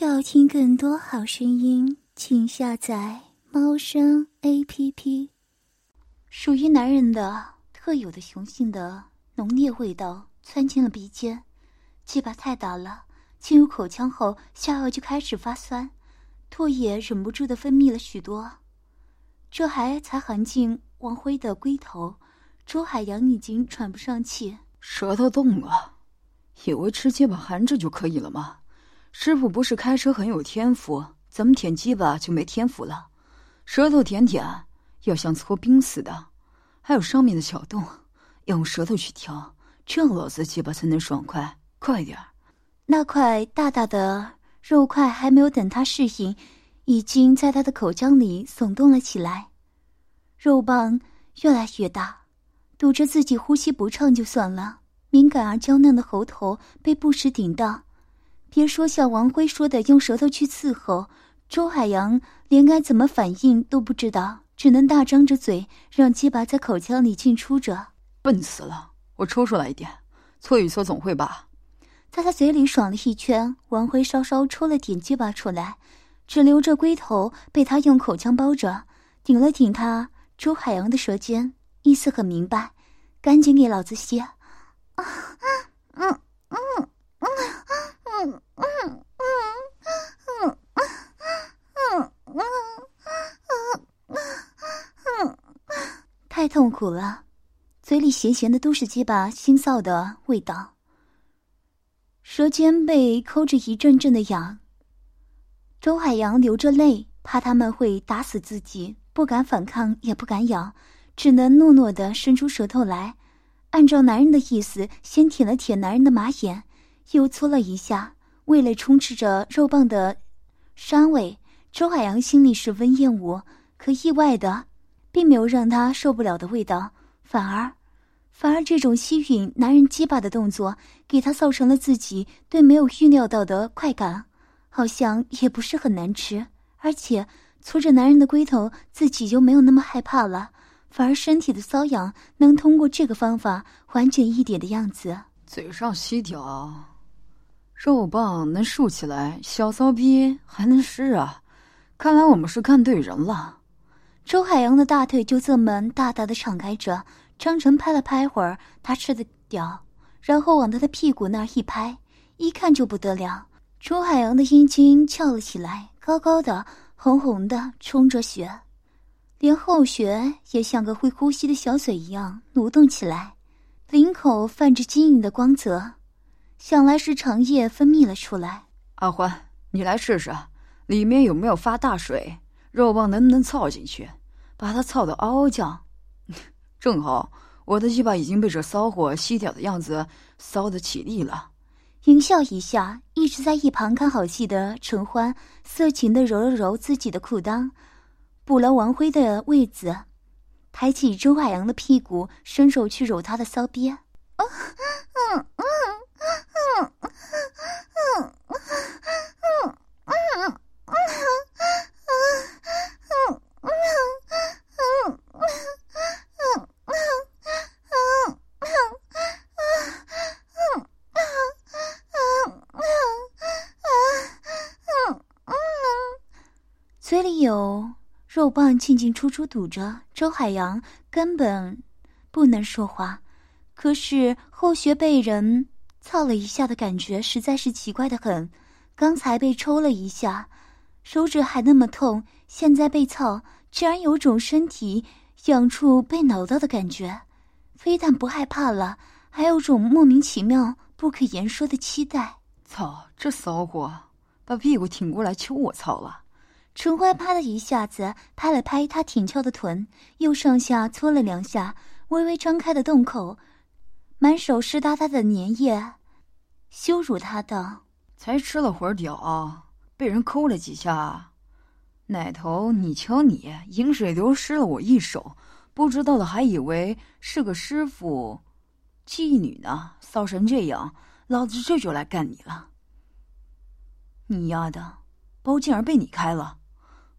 要听更多好声音，请下载猫声 A P P。属于男人的特有的雄性的浓烈味道窜进了鼻尖，鸡巴太大了，进入口腔后下颚就开始发酸，唾液忍不住的分泌了许多。这还才含进王辉的龟头，周海洋已经喘不上气，舌头动了，以为吃鸡巴含着就可以了吗？师傅不是开车很有天赋，怎么舔鸡巴就没天赋了？舌头舔舔，要像搓冰似的，还有上面的小洞，要用舌头去挑，这样老子鸡巴才能爽快。快点那块大大的肉块还没有等他适应，已经在他的口腔里耸动了起来，肉棒越来越大，堵着自己呼吸不畅就算了，敏感而娇嫩的喉头被不时顶到。别说像王辉说的用舌头去伺候，周海洋连该怎么反应都不知道，只能大张着嘴，让鸡巴在口腔里进出着。笨死了！我抽出来一点，搓一搓总会吧。在他嘴里爽了一圈，王辉稍稍抽了点鸡巴出来，只留着龟头被他用口腔包着，顶了顶他周海洋的舌尖，意思很明白，赶紧给老子吸。啊，嗯嗯嗯。嗯嗯嗯嗯嗯嗯嗯嗯嗯嗯嗯太痛苦了，嘴里咸咸的都是鸡巴腥臊的味道，舌尖被抠着一阵阵的痒。周海洋流着泪，怕他们会打死自己，不敢反抗，也不敢咬，只能糯糯的伸出舌头来，按照男人的意思，先舔了舔男人的马眼。又搓了一下，味蕾充斥着肉棒的膻味。周海洋心里十分厌恶，可意外的，并没有让他受不了的味道，反而，反而这种吸吮男人鸡巴的动作，给他造成了自己对没有预料到的快感，好像也不是很难吃，而且搓着男人的龟头，自己就没有那么害怕了，反而身体的瘙痒能通过这个方法缓解一点的样子。嘴上吸掉。肉棒能竖起来，小骚逼还能湿啊！看来我们是看对人了。周海洋的大腿就这么大大的敞开着，张成拍了拍会儿他吃的屌，然后往他的屁股那儿一拍，一看就不得了。周海洋的阴茎翘了起来，高高的，红红的，充着血，连后穴也像个会呼吸的小嘴一样蠕动起来，领口泛着晶莹的光泽。想来是肠液分泌了出来。阿欢，你来试试，里面有没有发大水？肉棒能不能操进去？把它操得嗷嗷叫。正好，我的鸡巴已经被这骚货吸掉的样子骚得起立了。淫笑一下，一直在一旁看好戏的陈欢色情的揉了揉自己的裤裆，补了王辉的位子，抬起周海洋的屁股，伸手去揉他的骚逼。嗯嗯嗯。嘴里有肉棒进进出出堵着，周海洋根本不能说话。可是后学被人。操了一下的感觉实在是奇怪的很，刚才被抽了一下，手指还那么痛，现在被操，竟然有种身体痒处被挠到的感觉，非但不害怕了，还有种莫名其妙、不可言说的期待。操，这骚货，把屁股挺过来求我操了！陈欢啪的一下子拍了拍他挺翘的臀，又上下搓了两下，微微张开的洞口，满手湿哒哒的粘液。羞辱他道，才吃了会儿屌，被人抠了几下，奶头，你瞧你，饮水流失了我一手，不知道的还以为是个师傅，妓女呢，骚成这样，老子这就来干你了。你丫的，包竟然被你开了！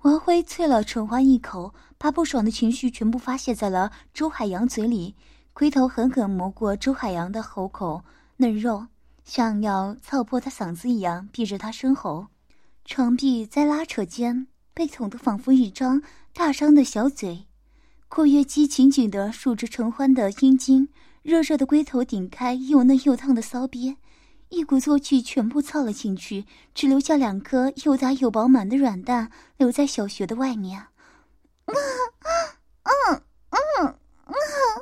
王辉啐了陈欢一口，把不爽的情绪全部发泄在了周海洋嘴里，龟头狠狠磨过周海洋的喉口，嫩肉。像要操破他嗓子一样，闭着他声喉，床壁在拉扯间被捅得仿佛一张大张的小嘴，括约肌紧紧地竖着陈欢的阴茎，热热的龟头顶开又嫩又烫的骚边，一鼓作气全部操了进去，只留下两颗又大又饱满的软蛋留在小穴的外面。嗯嗯嗯嗯嗯。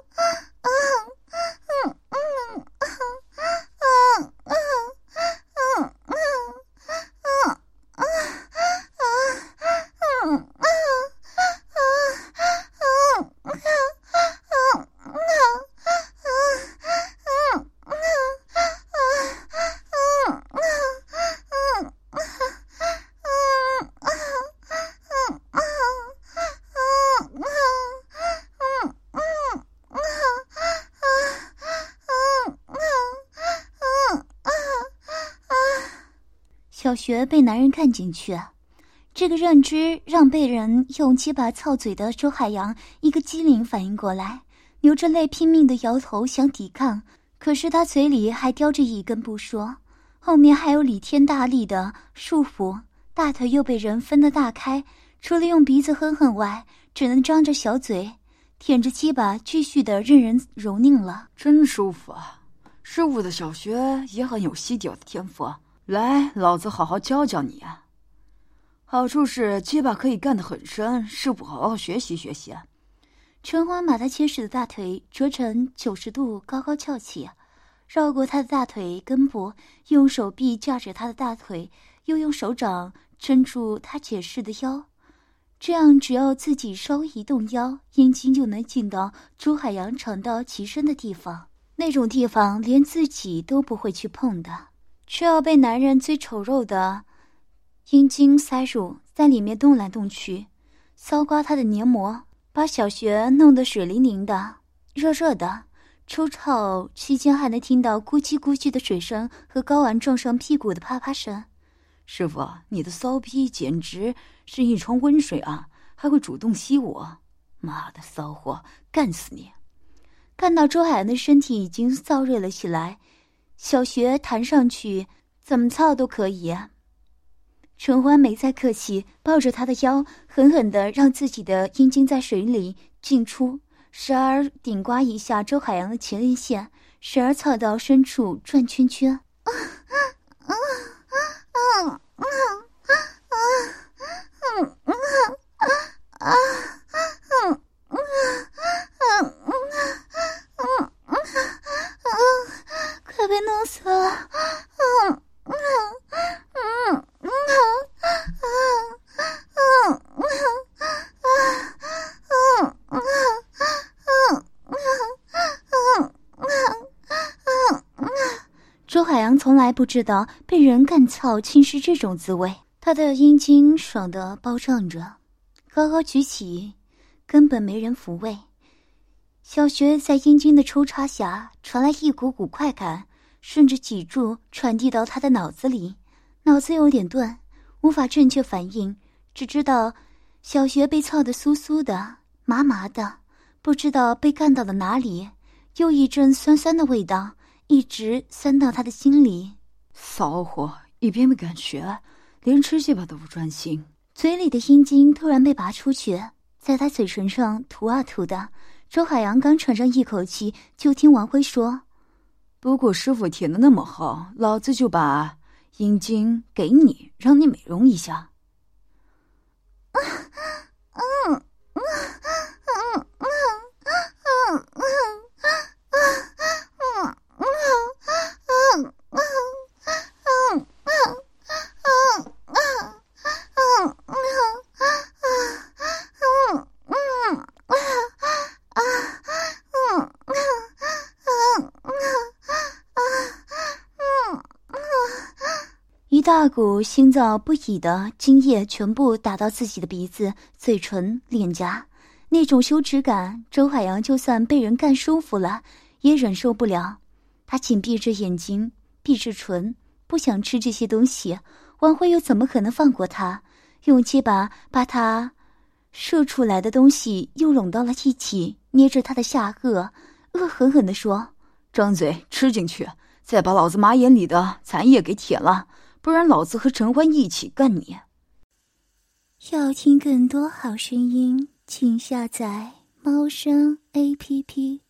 小学被男人看进去，这个认知让被人用鸡巴操嘴的周海洋一个机灵反应过来，流着泪拼命的摇头想抵抗，可是他嘴里还叼着一根不说，后面还有李天大力的束缚，大腿又被人分得大开，除了用鼻子哼哼外，只能张着小嘴舔着鸡巴继续的任人蹂躏了，真舒服啊！师傅的小学也很有吸屌的天赋。啊来，老子好好教教你啊。好处是鸡巴可以干得很深，师傅好好学习学习啊。陈欢把他结实的大腿折成九十度，高高翘起，绕过他的大腿根部，用手臂架着他的大腿，又用手掌撑住他结实的腰。这样，只要自己稍微一动腰，阴茎就能进到朱海洋肠道极深的地方，那种地方连自己都不会去碰的。却要被男人最丑陋的阴茎塞入，在里面动来动去，搔刮他的黏膜，把小穴弄得水灵灵的、热热的。抽草期间还能听到咕叽咕叽的水声和睾丸撞上屁股的啪啪声。师傅，你的骚逼简直是一床温水啊，还会主动吸我！妈的骚货，干死你！看到周海洋的身体已经燥热了起来。小学弹上去，怎么操都可以。陈欢没再客气，抱着他的腰，狠狠的让自己的阴茎在水里进出，时而顶刮一下周海洋的前列腺，时而操到深处转圈圈。啊啊啊啊啊啊啊啊从来不知道被人干操竟是这种滋味，他的阴茎爽的包胀着，高高举起，根本没人抚慰。小穴在阴茎的抽插下传来一股股快感，顺着脊柱传递到他的脑子里，脑子有点钝，无法正确反应，只知道小穴被操的酥酥的、麻麻的，不知道被干到了哪里，又一阵酸酸的味道。一直酸到他的心里，骚货，一边没敢学，连吃鸡巴都不专心。嘴里的阴茎突然被拔出去，在他嘴唇上涂啊涂的。周海洋刚喘上一口气，就听王辉说：“不过师傅舔的那么好，老子就把阴茎给你，让你美容一下。”嗯嗯嗯嗯大股心燥不已的精液全部打到自己的鼻子、嘴唇、脸颊，那种羞耻感，周海洋就算被人干舒服了，也忍受不了。他紧闭着眼睛，闭着唇，不想吃这些东西。王辉又怎么可能放过他？用鸡巴把他射出来的东西又拢到了一起，捏着他的下颚，恶狠狠地说：“张嘴吃进去，再把老子马眼里的残液给舔了。”不然老子和陈欢一起干你！要听更多好声音，请下载猫声 A P P。